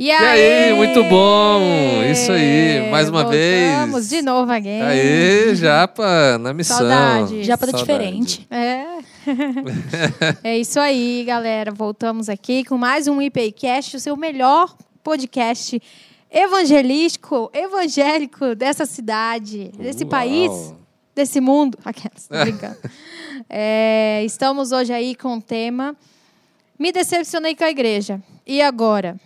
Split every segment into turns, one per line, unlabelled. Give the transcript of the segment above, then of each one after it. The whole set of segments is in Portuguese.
E
E aí, muito bom! Isso aí, mais uma vez.
Vamos de novo again.
Aí, Japa, na missão.
Saudades.
Já para
Saudade.
diferente.
É. é isso aí, galera. Voltamos aqui com mais um IPCast, o seu melhor podcast evangelístico, evangélico dessa cidade, desse
Uau.
país, desse mundo. Aquelas, tô brincando. É, estamos hoje aí com o tema Me decepcionei com a igreja. E agora?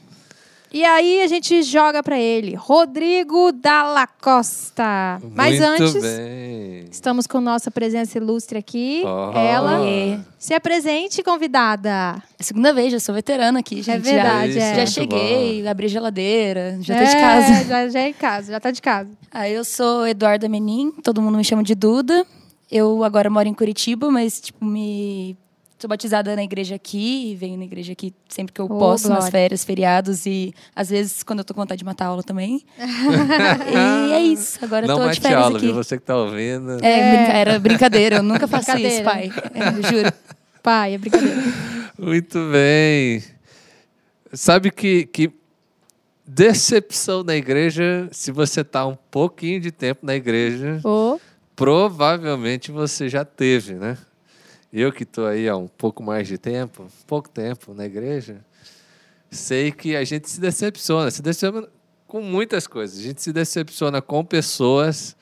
E aí a gente joga para ele, Rodrigo Dalla Costa. Mas
Muito
antes,
bem.
Estamos com nossa presença ilustre aqui.
Oh.
Ela.
É.
Se apresente, convidada.
É a segunda vez, já sou veterana aqui, gente.
verdade,
já,
é.
já cheguei, abri geladeira, já tô
É,
de casa.
Já, já é em casa, já tá de casa.
Aí eu sou Eduarda Menin, todo mundo me chama de Duda. Eu agora moro em Curitiba, mas tipo me sou batizada na igreja aqui e venho na igreja aqui sempre que eu
Oh,
posso, nas
glória.
férias, feriados e às vezes quando eu tô com vontade de matar aula também. e é isso, agora
Não
tô de férias
aula,
aqui.
viu? Você que tá ouvindo.
É, brinca- era brincadeira, eu nunca faço isso, pai. É, eu juro.
Pai, é brincadeira.
Muito bem. Sabe que, que decepção na igreja, se você tá um pouquinho de tempo na igreja,
Ô,
provavelmente você já teve, né? Eu que estou aí há um pouco mais de tempo, pouco tempo na igreja, sei que a gente se decepciona, se decepciona com muitas coisas. A gente se decepciona com pessoas,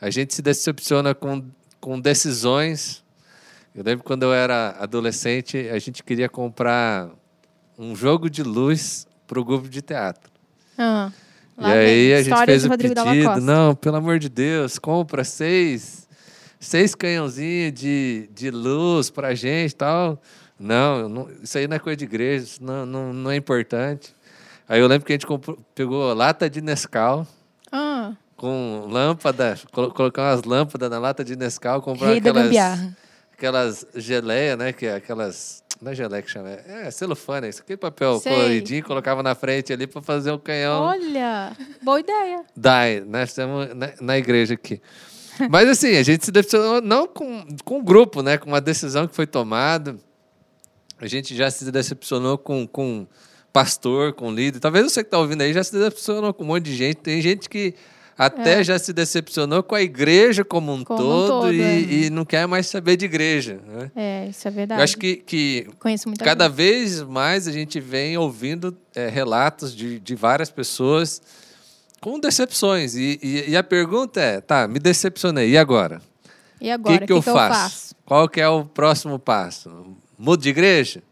a gente se decepciona com, com decisões. Eu lembro quando eu era adolescente, a gente queria comprar um jogo de luz para o grupo de teatro.
ah,
E aí a gente fez o pedido, não, pelo amor de Deus, compra seis, seis canhãozinhos de, de luz pra gente e tal. Não, não- isso aí não é coisa de igreja, isso não, não, não é importante. Aí eu lembro que a gente comprou- pegou lata de Nescau
Ah,
com lâmpada, colo- colocar umas lâmpadas na lata de Nescau, comprar
Rei
aquelas, aquelas geleia, né, que é aquelas... Não é geleia que chama, é celofane, isso aqui é papel
Sei.
coloridinho, colocava na frente ali para fazer o canhão.
olha, boa ideia.
Dai, nós estamos na, na igreja aqui. Mas assim, a gente se decepcionou não com, com o grupo, né? Com uma decisão que foi tomada. A gente já se decepcionou com, com pastor, com líder. Talvez você que está ouvindo aí já se decepcionou com um monte de gente. Tem gente que até já se decepcionou com a igreja como um
Como um
todo,
todo,
e,
é.
e não quer mais saber de igreja. Né?
É, isso é verdade.
Eu acho que, que Cada
gente.
vez mais a gente vem ouvindo é, relatos de, de várias pessoas com decepções. E, e- e a pergunta é: tá, me decepcionei, e agora?
E
O
agora,
que, que, eu, faço? Qual que é o próximo passo? Mudo de igreja?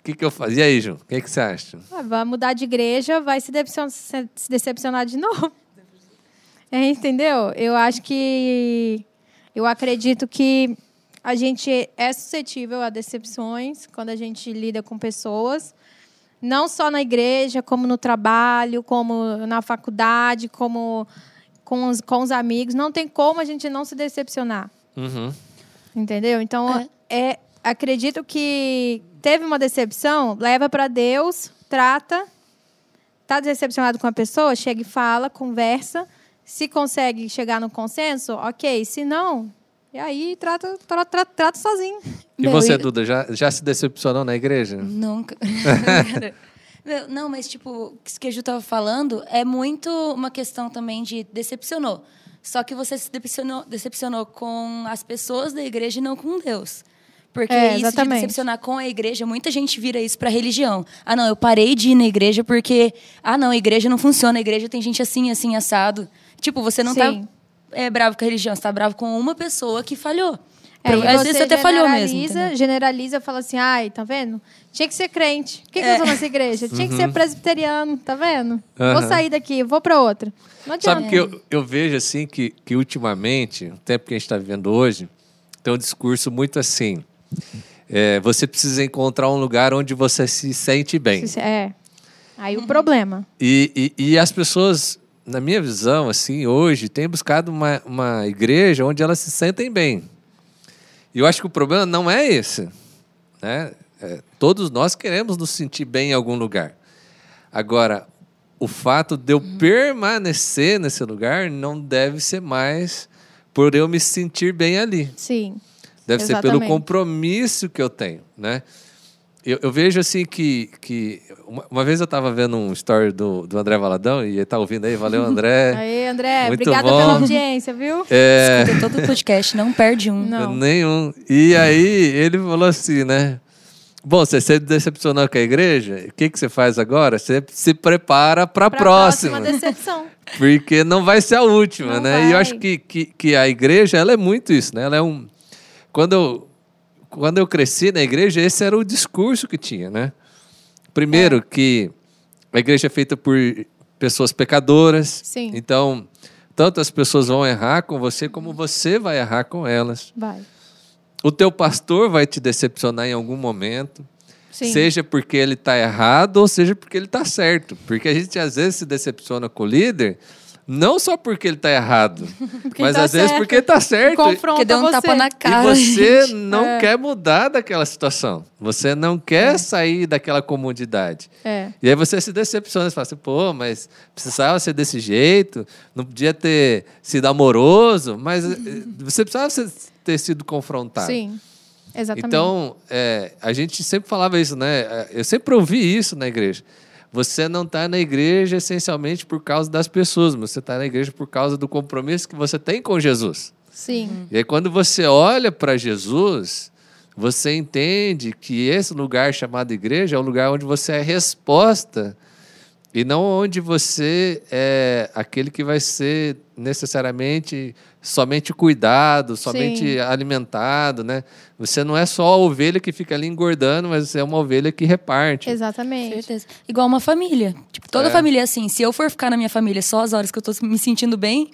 O que, que eu faço? E aí, Ju? O que, que você acha?
Ah, vai mudar de igreja, vai se decepcionar, se decepcionar de novo. É, entendeu? Eu acho que. Eu acredito que a gente é suscetível a decepções quando a gente lida com pessoas. Não só na igreja, como no trabalho, como na faculdade, como com os, com os amigos. Não tem como a gente não se decepcionar.
Uhum.
Entendeu? Então, é. acredito que teve uma decepção, leva para Deus, trata. Tá decepcionado com a pessoa, chega e fala, conversa. Se consegue chegar no consenso, ok. Se não, e aí trata, tra- tra- trata sozinho.
E
Meu,
você,
e-
Duda, já, já se decepcionou na igreja?
Nunca. Meu, não, mas tipo, isso que a Ju tava falando é muito uma questão também de decepcionou. Só que você se decepcionou, decepcionou com as pessoas da igreja e não com Deus. Porque
É,
isso de decepcionar com a igreja, muita gente vira isso pra religião. Ah, não, eu parei de ir na igreja porque. Ah, não, a igreja não funciona, a igreja tem gente assim, assim, assado. Tipo, você não
Sim.
tá é, bravo com a religião, você tá bravo com uma pessoa que falhou.
É,
Pro- Às vezes você até falhou mesmo.
generaliza-
entendeu?
Generaliza, fala assim, ai, tá vendo? Tinha que ser crente. Por que, que eu tô nessa igreja? Tinha que ser presbiteriano, tá vendo? Vou
Uhum.
sair daqui, vou para outra. Não adianta.
Sabe que eu, eu vejo assim que, que ultimamente, o tempo que a gente está vivendo hoje, tem um discurso muito assim. é, você precisa encontrar um lugar onde você se sente bem.
É. Aí o problema.
E, e, e as pessoas, na minha visão, assim, hoje, têm buscado uma, uma igreja onde elas se sentem bem. E eu acho que o problema não é esse. Né? É, todos nós queremos nos sentir bem em algum lugar. Agora, o fato de eu permanecer nesse lugar não deve ser mais por eu me sentir bem ali.
Sim.
Deve ser pelo
Exatamente.
compromisso que eu tenho, né? Eu, eu vejo assim que, que uma, uma vez eu estava vendo um story do, do André Valadão e ele tá ouvindo aí, valeu André.
Aí, André,
Muito
obrigada
bom.
pela audiência, viu?
É,
Escuta todo o podcast, não perde um.
Não.
nenhum. E aí ele falou assim, né? Bom, você se decepcionou com a igreja, o que, que você faz agora? Você se prepara para a
Pra
próxima.
decepção.
Porque não vai ser a última,
Não
né? E eu
vai.
acho que, que, que a igreja, ela é muito isso, né? Ela é um... Quando eu, quando eu cresci na igreja, esse era o discurso que tinha, né? Primeiro,
É.
que a igreja é feita por pessoas pecadoras.
Sim.
Então, tanto as pessoas vão errar com você, como você vai errar com elas.
Vai.
O teu pastor vai te decepcionar em algum momento.
Sim.
Seja porque ele está errado ou seja porque ele está certo. Porque a gente às vezes se decepciona com o líder, não só porque ele está errado,
Porque
mas
tá
às vezes
certo.
porque ele está certo.
Confronta
Porque deu um
você.
tapa na
E
cara.
você
gente.
não
É.
quer mudar daquela situação. Você não quer sair daquela comodidade.
É.
E aí você se decepciona, você fala assim, pô, mas precisava ser desse jeito, não podia ter sido amoroso, mas eh, você precisava ter sido confrontado.
Sim. Exatamente.
Então, é, a gente sempre falava isso, né? É, Eu sempre ouvi isso na igreja. Você não está na igreja essencialmente por causa das pessoas, mas você está na igreja por causa do compromisso que você tem com Jesus.
Sim.
E aí, quando você olha para Jesus, você entende que esse lugar chamado igreja é o lugar onde você é resposta e não onde você é aquele que vai ser necessariamente somente cuidado, somente
Sim.
alimentado, né? Você não é só a ovelha que fica ali engordando, mas você é uma ovelha que reparte.
Exatamente.
Certeza. Igual uma família. Tipo, toda
É.
família é assim. Se eu for ficar na minha família só as horas que eu tô me sentindo bem.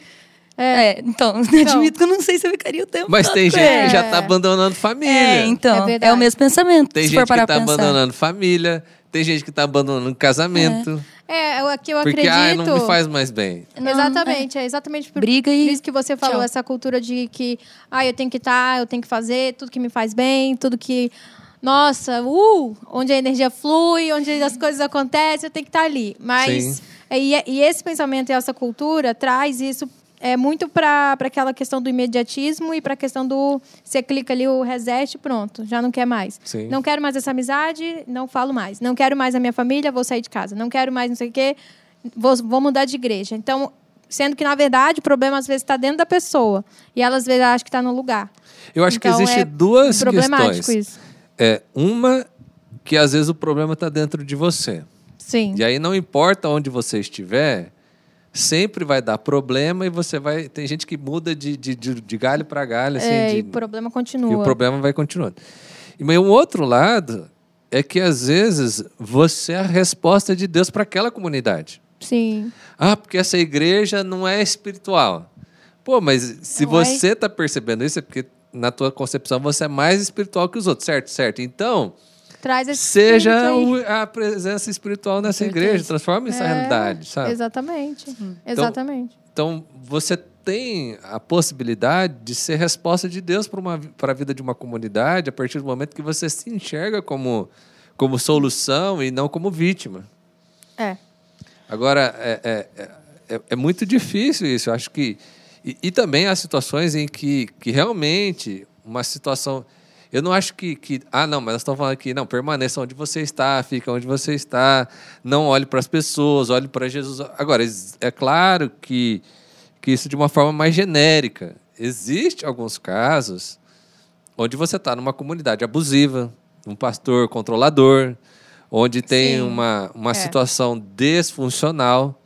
É, então, admito que eu não sei se eu ficaria o tempo
Mas tem gente
ele.
que já está abandonando família.
É, então,
É
é, o mesmo pensamento.
Tem
se
gente
for
que
parar
está abandonando família, tem gente que está abandonando casamento.
É, o que eu
Porque,
acredito.
ah, não me faz mais bem.
Não,
exatamente, é exatamente por,
Briga
por
e
isso que você falou,
tchau.
essa cultura de que ah, eu tenho que estar, eu tenho que fazer tudo que me faz bem, tudo que. Nossa, uh, onde a energia flui, onde as coisas acontecem, eu tenho que estar ali. Mas.
Sim.
é, E, e esse pensamento e essa cultura traz isso é muito para aquela questão do imediatismo e para a questão do você clica ali o reset pronto, já não quer mais.
Sim.
Não quero mais essa amizade, não falo mais. Não quero mais a minha família, vou sair de casa. Não quero mais não sei o quê, vou, vou mudar de igreja. Então, sendo que, na verdade, o problema às vezes está dentro da pessoa. E ela, às vezes, acha que está no lugar.
Eu acho
Então,
que existe
é
duas
Problemático
questões.
isso.
É, uma que às vezes o problema está dentro de você.
Sim.
E aí não importa onde você estiver, sempre vai dar problema e você vai. Tem gente que muda de, de, de, de galho para galho, assim,
É,
de-
e o problema continua.
e o problema vai continuando. E mas um outro lado é que às vezes você é a resposta de Deus para aquela comunidade.
Sim.
Ah, porque essa igreja não é espiritual. Pô, mas se
Não é?
você está percebendo isso, é porque na tua concepção você é mais espiritual que os outros, certo? Certo. Então,
Traz esse
seja o- a presença espiritual nessa igreja, transforma essa
É,
realidade, sabe?
Exatamente. Exatamente.
Então, você tem a possibilidade de ser resposta de Deus para a vida de uma comunidade a partir do momento que você se enxerga como, como solução e não como vítima.
É.
Agora, é, é, é, é muito difícil isso. Eu acho que. E, e também há situações em que, que realmente uma situação. Eu não acho que, que. Ah, não, mas nós estamos falando aqui, não, permaneça onde você está, fica onde você está, não olhe para as pessoas, olhe para Jesus. Agora, é claro que, que isso de uma forma mais genérica. Existem alguns casos onde você está numa comunidade abusiva, um pastor controlador, onde tem
Sim,
uma, uma
é.
situação desfuncional,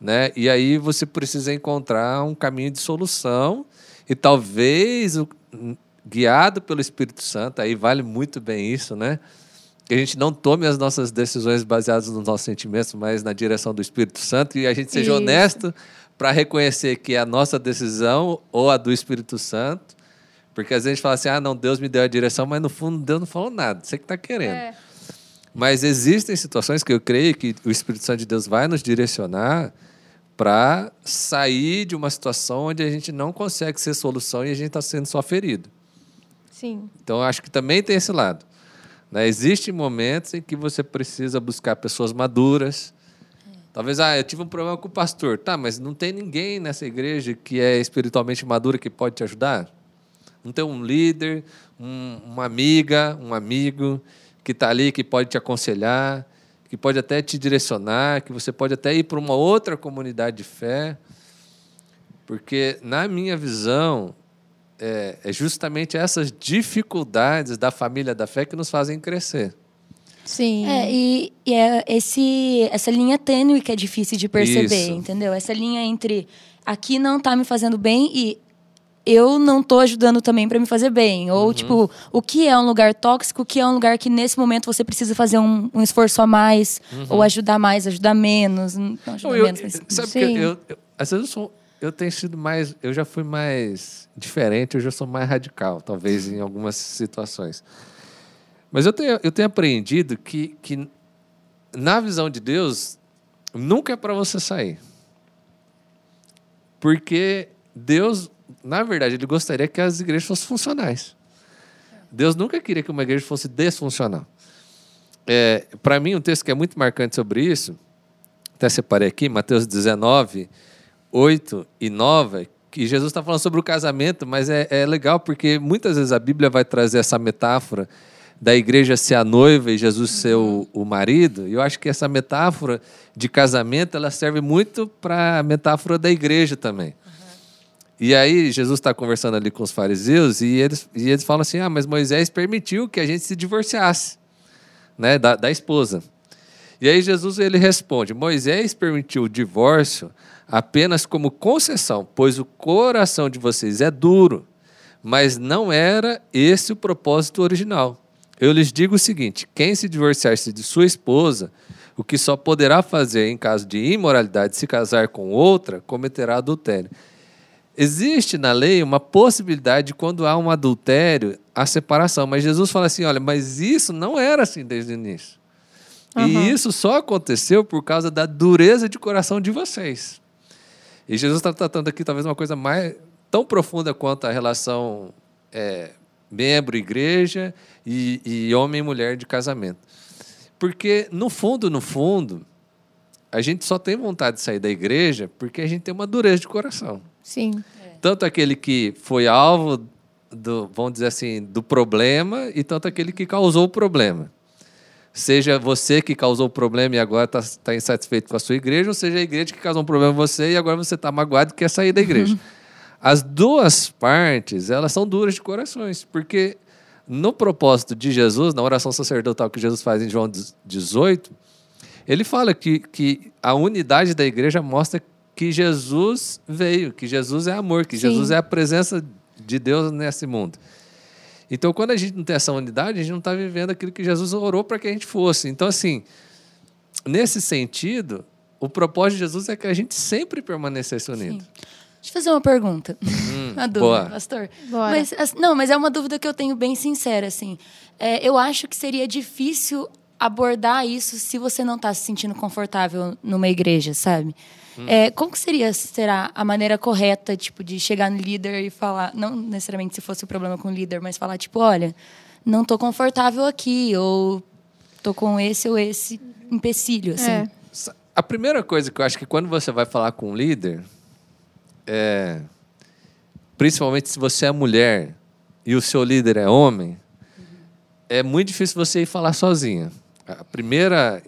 né? E aí você precisa encontrar um caminho de solução e talvez guiado pelo Espírito Santo, aí vale muito bem isso, né? Que a gente não tome as nossas decisões baseadas nos nossos sentimentos, mas na direção do Espírito Santo e a gente seja
Isso.
honesto para reconhecer que é a nossa decisão ou a do Espírito Santo. Porque às vezes a gente fala assim, ah, não, Deus me deu a direção, mas no fundo Deus não falou nada, você que está querendo.
É.
Mas existem situações que eu creio que o Espírito Santo de Deus vai nos direcionar para sair de uma situação onde a gente não consegue ser solução e a gente está sendo só ferido.
Sim.
Então, acho que também tem esse lado. Né? Existem momentos em que você precisa buscar pessoas maduras. Talvez, ah, eu tive um problema com o pastor. Tá, mas não tem ninguém nessa igreja que é espiritualmente madura que pode te ajudar? Não tem um líder, um- uma amiga, um amigo que está ali, que pode te aconselhar, que pode até te direcionar, que você pode até ir para uma outra comunidade de fé. Porque, na minha visão, é, é justamente essas dificuldades da família da fé que nos fazem crescer.
Sim.
É, e, e é esse, essa linha tênue que é difícil de perceber,
Isso.
entendeu? Essa linha entre aqui não tá me fazendo bem e eu não tô ajudando também para me fazer bem. Ou, tipo, o que é um lugar tóxico, o que é um lugar que nesse momento você precisa fazer um, um esforço a mais, ou ajudar mais, ajudar menos. Não ajudar
eu-
menos, mas...
sabe
Sim.
que eu, eu- às vezes eu sou, eu tenho sido mais, eu já fui mais diferente, eu já sou mais radical, talvez em algumas situações. Mas eu tenho, eu tenho aprendido que, que na visão de Deus nunca é para você sair, porque Deus, na verdade, ele gostaria que as igrejas fossem funcionais. Deus nunca queria que uma igreja fosse desfuncional. É, para mim, um texto que é muito marcante sobre isso até separei aqui, Mateus 19, 8 e 9, que Jesus está falando sobre o casamento, mas é, é legal porque muitas vezes a Bíblia vai trazer essa metáfora da igreja ser a noiva e Jesus ser o, o marido. E eu acho que essa metáfora de casamento ela serve muito para a metáfora da igreja também. E aí Jesus está conversando ali com os fariseus e eles, e eles falam assim: ah, mas Moisés permitiu que a gente se divorciasse né, da, da esposa. E aí Jesus ele responde: Moisés permitiu o divórcio apenas como concessão, pois o coração de vocês é duro, mas não era esse o propósito original. Eu lhes digo o seguinte: quem se divorciar-se de sua esposa, o que só poderá fazer em caso de imoralidade se casar com outra, cometerá adultério. Existe na lei uma possibilidade de quando há um adultério, a separação. Mas Jesus fala assim: olha, mas isso não era assim desde o início.
Aham.
E isso só aconteceu por causa da dureza de coração de vocês. E Jesus está tratando aqui talvez uma coisa mais tão profunda quanto a relação é, membro-igreja e, e homem e mulher de casamento. Porque, no fundo, no fundo, a gente só tem vontade de sair da igreja porque a gente tem uma dureza de coração.
Sim.
Tanto aquele que foi alvo do, vamos dizer assim, do problema e tanto aquele que causou o problema. Seja você que causou o problema e agora está insatisfeito com a sua igreja, ou seja a igreja que causou um problema em você e agora você está magoado e quer sair da igreja. As duas partes, elas são duras de corações, porque no propósito de Jesus, na oração sacerdotal que Jesus faz em João 18, ele fala que, que a unidade da igreja mostra que Jesus veio, que Jesus é amor, que
Sim.
Jesus é a presença de Deus nesse mundo. Então, quando a gente não tem essa unidade, a gente não está vivendo aquilo que Jesus orou para que a gente fosse. Então, assim, nesse sentido, o propósito de Jesus é que a gente sempre permanecesse unido.
Deixa eu fazer uma pergunta. uma dúvida,
boa.
pastor.
Bora.
Mas, as- não, mas é uma dúvida que eu tenho bem sincera, assim. É, eu acho que seria difícil abordar isso se você não está se sentindo confortável numa igreja, sabe? É, como que seria, será, a maneira correta, tipo, de chegar no líder e falar, não necessariamente se fosse o problema com o líder, mas falar, tipo, olha, não tô confortável aqui, ou tô com esse ou esse empecilho, assim.
É.
A primeira coisa que eu acho que quando você vai falar com um líder, é, principalmente se você é mulher e o seu líder é homem, é muito difícil você ir falar sozinha. A primeira,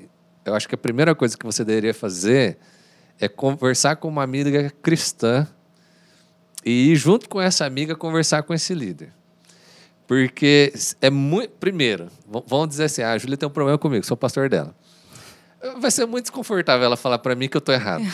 eu acho que a primeira coisa que você deveria fazer é conversar com uma amiga cristã e ir junto com essa amiga conversar com esse líder. Porque é muito. Primeiro, v- vamos dizer assim: ah, a Júlia tem um problema comigo, sou pastor dela. Vai ser muito desconfortável ela falar para mim que eu tô errado.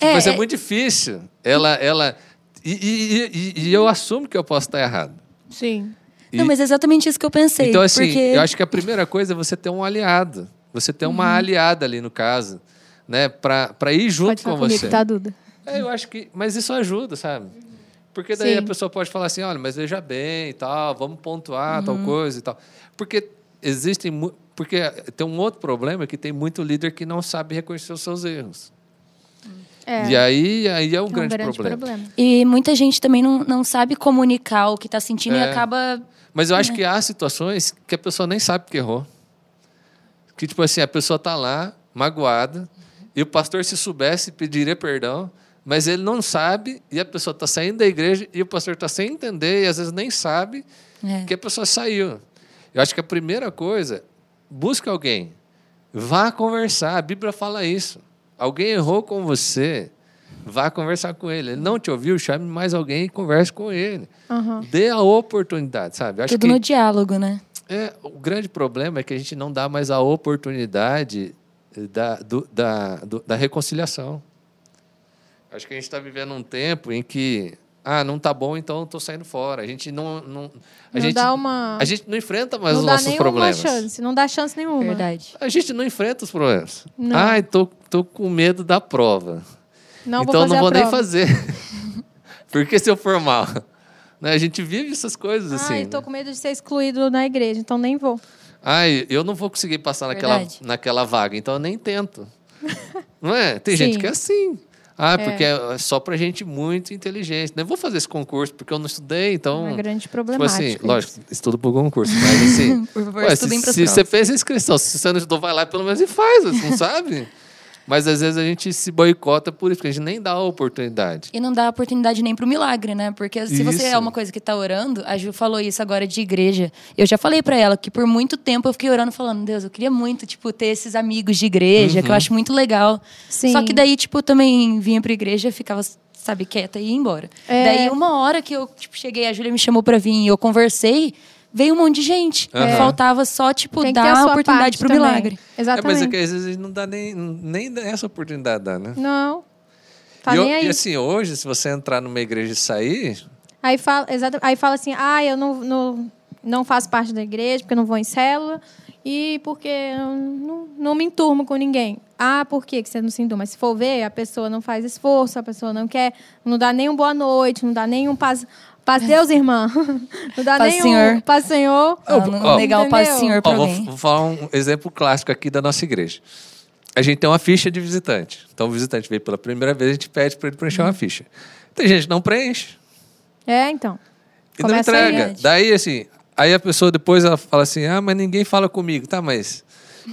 É,
Vai ser
é-
muito difícil. Ela. ela e, e- e- e eu assumo que eu posso estar errado.
Sim.
Não,
E-
mas é exatamente isso que eu pensei.
então, assim,
porque...
eu acho que a primeira coisa é você ter um aliado. Você ter
Uhum.
uma aliada ali no caso, né? Para ir junto
Pode
com
falar comigo,
você.
tá, Duda?
É, eu acho que. Mas isso ajuda, sabe? Porque daí
Sim.
a pessoa pode falar assim: olha, mas veja bem e tal, vamos pontuar
Uhum.
tal coisa e tal. Porque existem. Porque tem um outro problema que tem muito líder que não sabe reconhecer os seus erros.
É.
E aí, aí é um
é um
grande,
grande
problema.
problema.
E muita gente também não, não sabe comunicar o que está sentindo e
É.
acaba.
Mas eu acho que há situações que a pessoa nem sabe que errou. Que, tipo assim, a pessoa está lá, magoada, e o pastor, se soubesse, pediria perdão, mas ele não sabe, e a pessoa está saindo da igreja, e o pastor está sem entender, e às vezes nem sabe
É.
que a pessoa saiu. Eu acho que a primeira coisa, busca alguém. Vá conversar. A Bíblia fala isso. Alguém errou com você, vá conversar com ele. Ele não te ouviu, chame mais alguém e converse com ele.
Aham.
Dê a oportunidade, sabe? Eu Acho
Tudo
que
no diálogo, né?
é, o grande problema é que a gente não dá mais a oportunidade da, do- da, do- da reconciliação. Acho que a gente está vivendo um tempo em que, ah, não tá bom, então eu tô saindo fora. A gente não. não a,
Não
gente,
dá uma.
a gente não enfrenta mais
não
os
dá
nossos
nenhuma
problemas.
chance. Não dá chance nenhuma.
Verdade.
A gente não enfrenta os problemas.
Não.
Ai, tô, tô com medo da prova.
Não
então
vou
não vou
a
nem fazer. Porque se eu for mal. Né? A gente vive essas coisas assim.
Ai, tô
né?
com medo de ser excluído na igreja, então nem vou.
Ai, eu não vou conseguir passar naquela,
Verdade.
naquela vaga, então eu nem tento. não é? Tem
Sim.
gente que é assim. Ah, porque é só pra gente muito inteligente. Não vou fazer esse concurso porque eu não estudei, então.
É uma grande
Tipo
problemática.
assim, lógico, estudo pro concurso, mas assim.
Por favor,
ué, se, se você fez a inscrição, se você não estudou, vai lá pelo menos e faz, você não sabe? Mas às vezes a gente se boicota por isso, porque a gente nem dá a oportunidade.
E não dá oportunidade nem pro milagre, né? Porque se você
Isso.
é uma coisa que tá orando, a Ju falou isso agora de igreja. Eu já falei pra ela que por muito tempo eu fiquei orando falando, Deus, eu queria muito, tipo, ter esses amigos de igreja,
Uhum.
que eu acho muito legal.
Sim.
Só que daí, tipo, também vinha pra igreja, ficava, sabe, quieta e ia embora.
É.
Daí uma hora que eu, tipo, cheguei, a Júlia me chamou pra vir e eu conversei, veio um monte de gente.
Aham.
Faltava só, tipo,
Tem
dar
a
oportunidade pro
também.
milagre.
É,
Exatamente.
mas é que às vezes a gente não dá nem, nem essa oportunidade, dá, né?
Não. Tá
e,
aí.
e assim, hoje, se você entrar numa igreja e sair,
Aí fala, exata, aí fala assim, ah, eu não, não, não faço parte da igreja, porque eu não vou em célula, e porque eu não, não me enturmo com ninguém. Ah, por que que você não se enturma? Mas se for ver, a pessoa não faz esforço, a pessoa não quer, não dá nem um boa noite, não dá nem um paz, paz Deus, irmã. Não dá
Paz,
nem
Senhor.
paz Senhor.
Ah, não
ó,
negar o paz
entendeu?
Senhor pra
Ó, vou, vou falar um exemplo clássico aqui da nossa igreja. A gente tem uma ficha de visitante. Então, o visitante veio pela primeira vez, a gente pede para ele preencher uma ficha. Tem gente que não preenche
É, então.
e não entrega. Daí, assim, aí a pessoa depois ela fala assim: ah, mas ninguém fala comigo. Tá, mas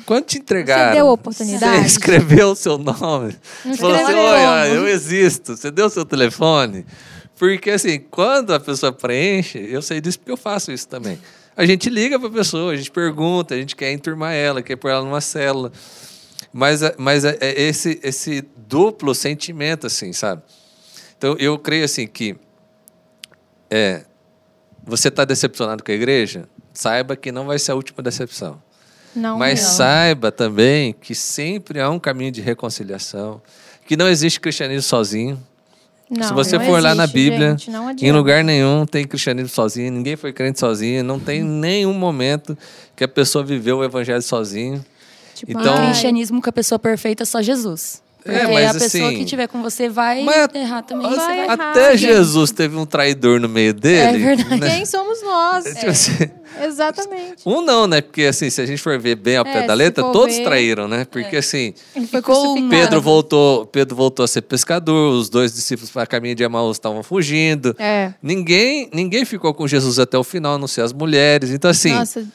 quando te entregaram?
deu oportunidade?
Você escreveu o seu nome.
Não
Falou assim: olha, eu existo. Você deu o seu telefone? Porque, assim, quando a pessoa preenche, eu sei disso porque eu faço isso também. A gente liga para a pessoa, a gente pergunta, a gente quer enturmar ela, quer pôr ela numa célula. Mas, é- mas é, é esse, esse duplo sentimento, assim, sabe? Então, eu creio, assim, que é, você está decepcionado com a igreja, saiba que não vai ser a última decepção.
Não,
Mas
não.
saiba também que sempre há um caminho de reconciliação, que não existe cristianismo sozinho.
Não,
Se você for lá na
existe,
Bíblia,
gente,
em lugar nenhum tem cristianismo sozinho, ninguém foi crente sozinho, não tem nenhum momento que a pessoa viveu o evangelho sozinho.
Tipo,
Então-
ai,
cristianismo com a pessoa perfeita é só Jesus. Porque
É, mas
a pessoa
assim-
que estiver com você vai
Mas-
errar também. Vai-
errar,
Até. Jesus teve um traidor no meio dele.
É verdade.
né?
Quem somos nós?
Tipo assim,
Exatamente.
Um não, né? Porque assim, se a gente for ver bem ao
É,
pé da letra, todos
ver-
traíram, né? Porque assim,
Ele foi
Ficou.
Pedro voltou, Pedro voltou a ser pescador, os dois discípulos para caminho de Emaús estavam fugindo.
É.
Ninguém, ninguém ficou com Jesus até o final, a não ser as mulheres. Então assim,
Nossa,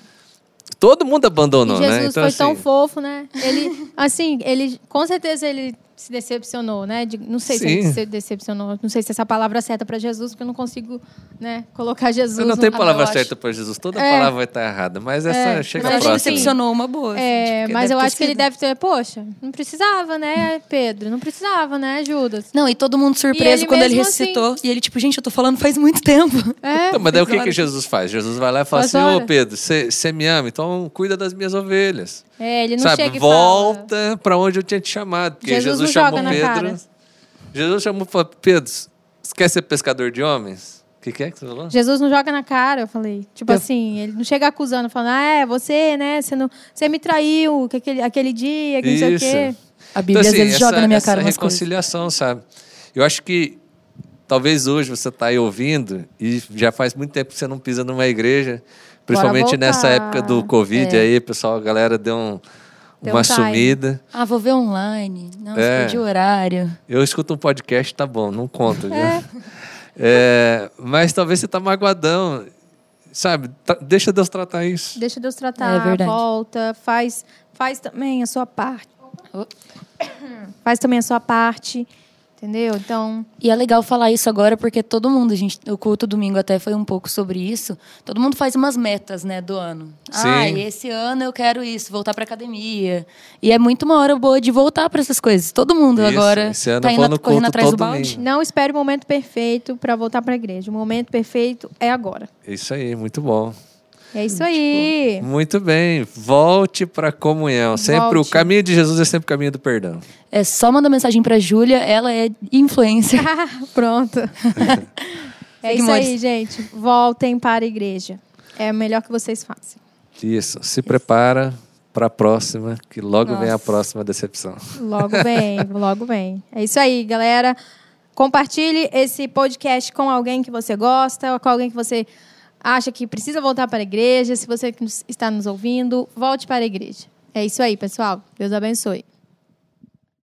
todo mundo
e
abandonou,
Jesus
né? Então
foi
assim,
tão fofo, né? Ele, assim, ele, com certeza ele se decepcionou, né? De- não sei se
Sim.
ele se decepcionou, não sei se essa palavra é certa para Jesus, porque eu não consigo, né, colocar Jesus.
não tem palavra
eu
certa para Jesus. Toda
É.
palavra vai estar errada, mas essa
É,
chega
Mas
próxima.
decepcionou uma boa. assim,
É,
que
mas eu acho que ele
sido.
deve ter, poxa, não precisava, né, Pedro? Não precisava, né, Judas?
Não, e todo mundo surpreso
ele
quando ele
mesmo assim-
ressuscitou. E ele, tipo, gente, eu tô falando faz muito tempo.
É.
Então, mas daí o que, que Jesus faz? Jesus vai lá e fala
Mas
assim: Ô
olha.
Pedro, você me ama, então cuida das minhas ovelhas.
É, ele não
Sabe,
chega e fala.
volta para onde eu tinha te chamado. Porque
Jesus
Jesus,
não
chamou
joga na
Pedro.
cara.
Jesus chamou e falou: Pedro, você quer ser pescador de homens? O que, que é que você falou?
Jesus não joga na cara, eu falei. Tipo
Eu-
assim, ele não chega acusando, falando, ah, é, você, né, você, não, você me traiu que aquele, aquele dia, que não sei o
Isso.
quê.
A Bíblia às vezes joga na minha cara
essa
umas coisas.
reconciliação, sabe? Eu acho que talvez hoje você está aí ouvindo e já faz muito tempo que você não pisa numa igreja, principalmente nessa época do Covid
É.
aí, pessoal, a galera deu um-
Deu
uma
um time.
sumida.
Ah, vou ver online. Nossa,
É.
o horário.
Eu escuto um podcast, tá bom, não conta, viu?
É.
É, mas talvez você tá magoadão, sabe? Tra- Deixa Deus tratar isso.
Deixa Deus tratar,
É verdade.
volta, faz, faz também a sua parte. Faz também a sua parte, Entendeu? Então,
E é legal falar isso agora porque todo mundo, a gente, o culto domingo até foi um pouco sobre isso. Todo mundo faz umas metas, né, do ano.
Sim.
Ah, esse ano eu quero isso, voltar pra academia. E é muito uma hora boa de voltar para essas coisas. Todo mundo
Isso,
agora
esse ano
tá indo correndo
culto
atrás do balde.
domingo.
não espere o momento perfeito para voltar para a igreja. O momento perfeito é agora.
Isso aí, muito bom.
É isso aí.
Muito bem. Volte para a comunhão. Sempre o
Volte.
caminho de Jesus é sempre o caminho do perdão.
É só mandar mensagem pra Júlia, ela é influencer.
Pronto. é isso
Seguimores.
aí, gente. Voltem para a igreja. É o melhor que vocês façam.
Isso. Se prepara para a próxima, que logo vem a
Nossa.
próxima decepção.
Logo vem, logo vem. É isso aí, galera. Compartilhe esse podcast com alguém que você gosta, ou com alguém que você acha que precisa voltar para a igreja. Se você está nos ouvindo, volte para a igreja. É isso aí, pessoal. Deus abençoe.